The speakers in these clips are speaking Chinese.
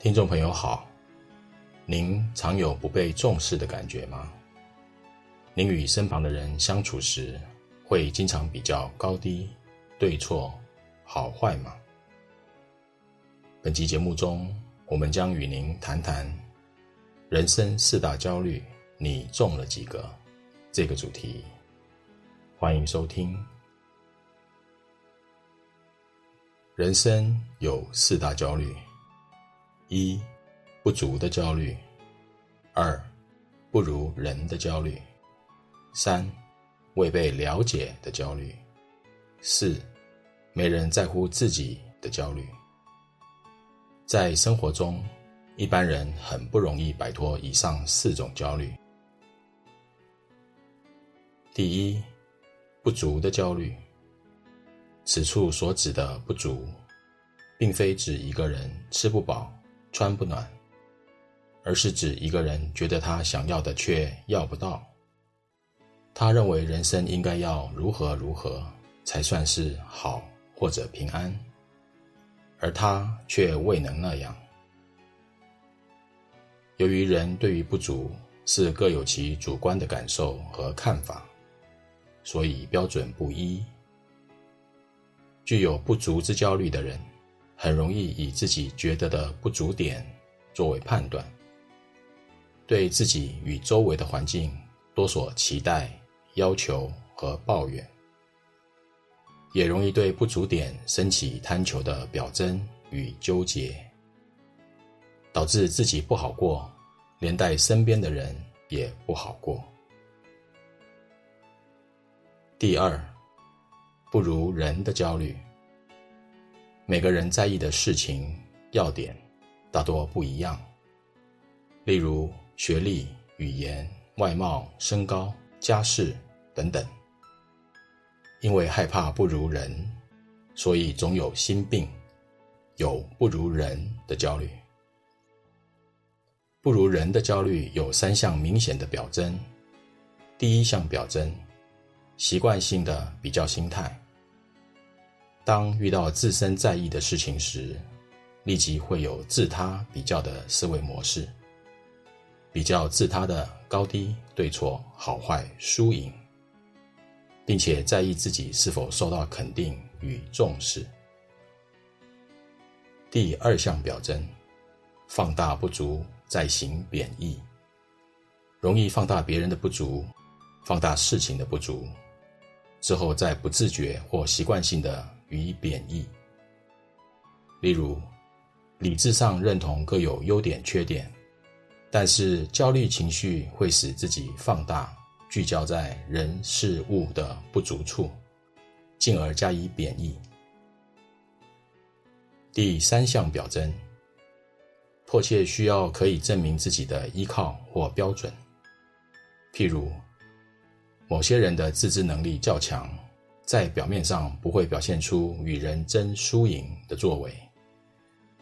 听众朋友好，您常有不被重视的感觉吗？您与身旁的人相处时，会经常比较高低、对错、好坏吗？本期节目中，我们将与您谈谈人生四大焦虑，你中了几个？这个主题，欢迎收听。人生有四大焦虑。一、不足的焦虑；二、不如人的焦虑；三、未被了解的焦虑；四、没人在乎自己的焦虑。在生活中，一般人很不容易摆脱以上四种焦虑。第一，不足的焦虑。此处所指的不足，并非指一个人吃不饱。穿不暖，而是指一个人觉得他想要的却要不到。他认为人生应该要如何如何才算是好或者平安，而他却未能那样。由于人对于不足是各有其主观的感受和看法，所以标准不一。具有不足之焦虑的人，很容易以自己觉得的不足点作为判断，对自己与周围的环境多所期待、要求和抱怨，也容易对不足点升起贪求的表征与纠结，导致自己不好过，连带身边的人也不好过。第二，不如人的焦虑。每个人在意的事情要点大多不一样，例如学历、语言、外貌、身高、家世等等。因为害怕不如人，所以总有心病，有不如人的焦虑。不如人的焦虑有三项明显的表征。第一项表征，习惯性的比较心态。当遇到自身在意的事情时，立即会有自他比较的思维模式，比较自他的高低、对错、好坏、输赢，并且在意自己是否受到肯定与重视。第二项表征，放大不足，再行贬义，容易放大别人的不足，放大事情的不足，之后再不自觉或习惯性的。予以贬义。例如，理智上认同各有优点缺点，但是焦虑情绪会使自己放大，聚焦在人事物的不足处，进而加以贬义。第三项表征，迫切需要可以证明自己的依靠或标准。譬如，某些人的自制能力较强。在表面上不会表现出与人争输赢的作为，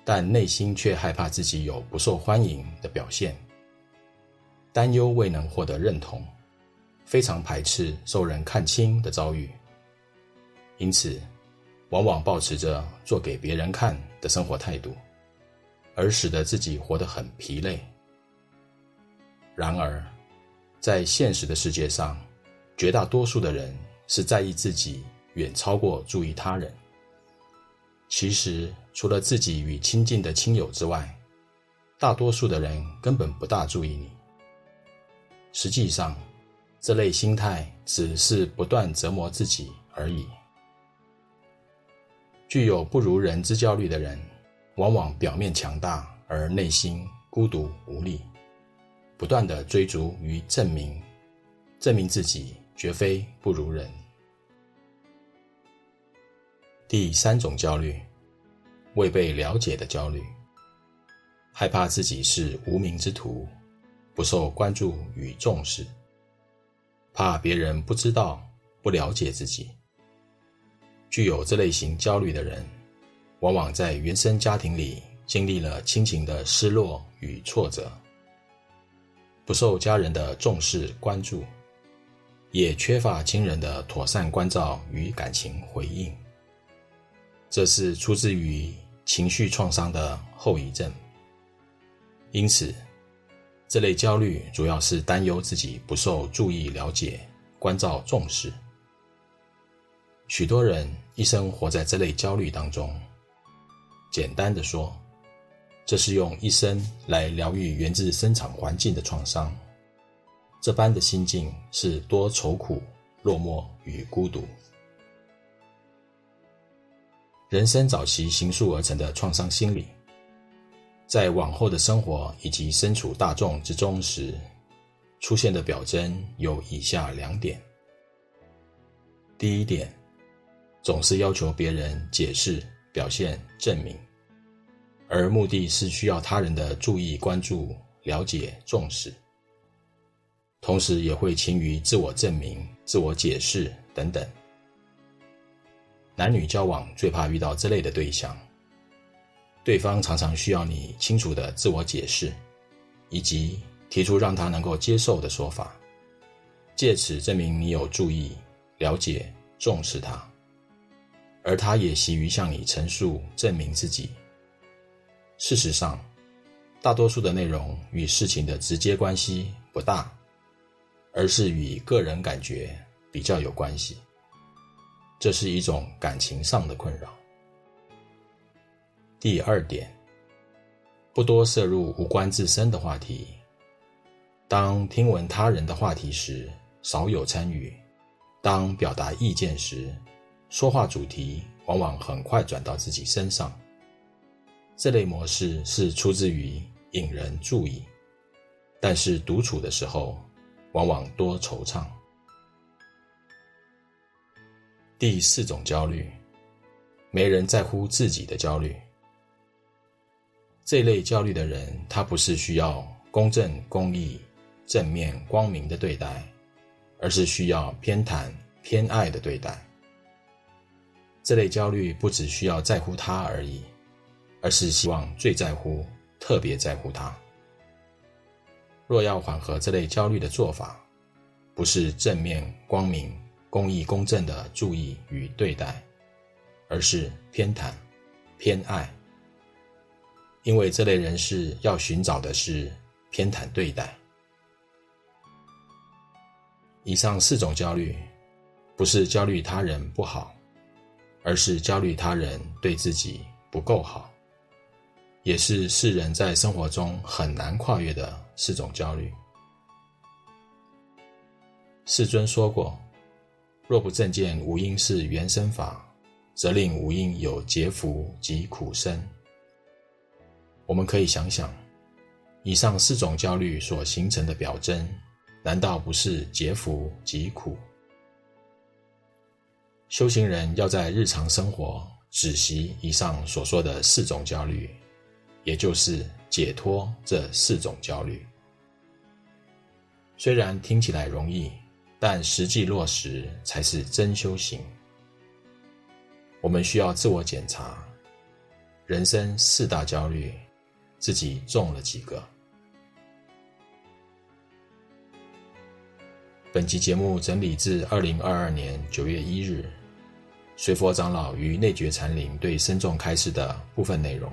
但内心却害怕自己有不受欢迎的表现，担忧未能获得认同，非常排斥受人看轻的遭遇，因此往往保持着做给别人看的生活态度，而使得自己活得很疲累。然而，在现实的世界上，绝大多数的人，是在意自己远超过注意他人。其实，除了自己与亲近的亲友之外，大多数的人根本不大注意你。实际上，这类心态只是不断折磨自己而已。具有不如人之焦虑的人，往往表面强大，而内心孤独无力，不断的追逐与证明，证明自己。绝非不如人。第三种焦虑，未被了解的焦虑，害怕自己是无名之徒，不受关注与重视，怕别人不知道、不了解自己。具有这类型焦虑的人，往往在原生家庭里经历了亲情的失落与挫折，不受家人的重视关注。也缺乏亲人的妥善关照与感情回应，这是出自于情绪创伤的后遗症，因此，这类焦虑主要是担忧自己不受注意、了解、关照、重视。许多人一生活在这类焦虑当中。简单的说，这是用一生来疗愈源自生长环境的创伤。这般的心境是多愁苦、落寞与孤独。人生早期形塑而成的创伤心理，在往后的生活以及身处大众之中时，出现的表征有以下两点。第一点，总是要求别人解释、表现、证明，而目的是需要他人的注意、关注、了解、重视，同时也会勤于自我证明、自我解释等等。男女交往最怕遇到这类的对象，对方常常需要你清楚的自我解释，以及提出让他能够接受的说法，借此证明你有注意、了解、重视他，而他也习于向你陈述、证明自己。事实上，大多数的内容与事情的直接关系不大，而是与个人感觉比较有关系。这是一种感情上的困扰。第二点，不多涉入无关自身的话题。当听闻他人的话题时，少有参与；当表达意见时，说话主题往往很快转到自己身上。这类模式是出自于引人注意，但是独处的时候，往往多惆怅。第四种焦虑，没人在乎自己的焦虑。这类焦虑的人，他不是需要公正、公义、正面、光明的对待，而是需要偏袒、偏爱的对待。这类焦虑不只需要在乎他而已，而是希望最在乎、特别在乎他。若要缓和这类焦虑的做法，不是正面、光明。公义、公正的注意与对待，而是偏袒、偏爱，因为这类人士要寻找的是偏袒对待。以上四种焦虑，不是焦虑他人不好，而是焦虑他人对自己不够好，也是世人在生活中很难跨越的四种焦虑。世尊说过。若不正见无因是缘生法，则令无因有劫福及苦生。我们可以想想，以上四种焦虑所形成的表征，难道不是劫福及苦？修行人要在日常生活止息以上所说的四种焦虑，也就是解脱这四种焦虑。虽然听起来容易。但实际落实才是真修行。我们需要自我检查，人生四大焦虑，自己中了几个？本集节目整理自二零二二年九月一日，随佛长老于内觉禅林对僧众开示的部分内容。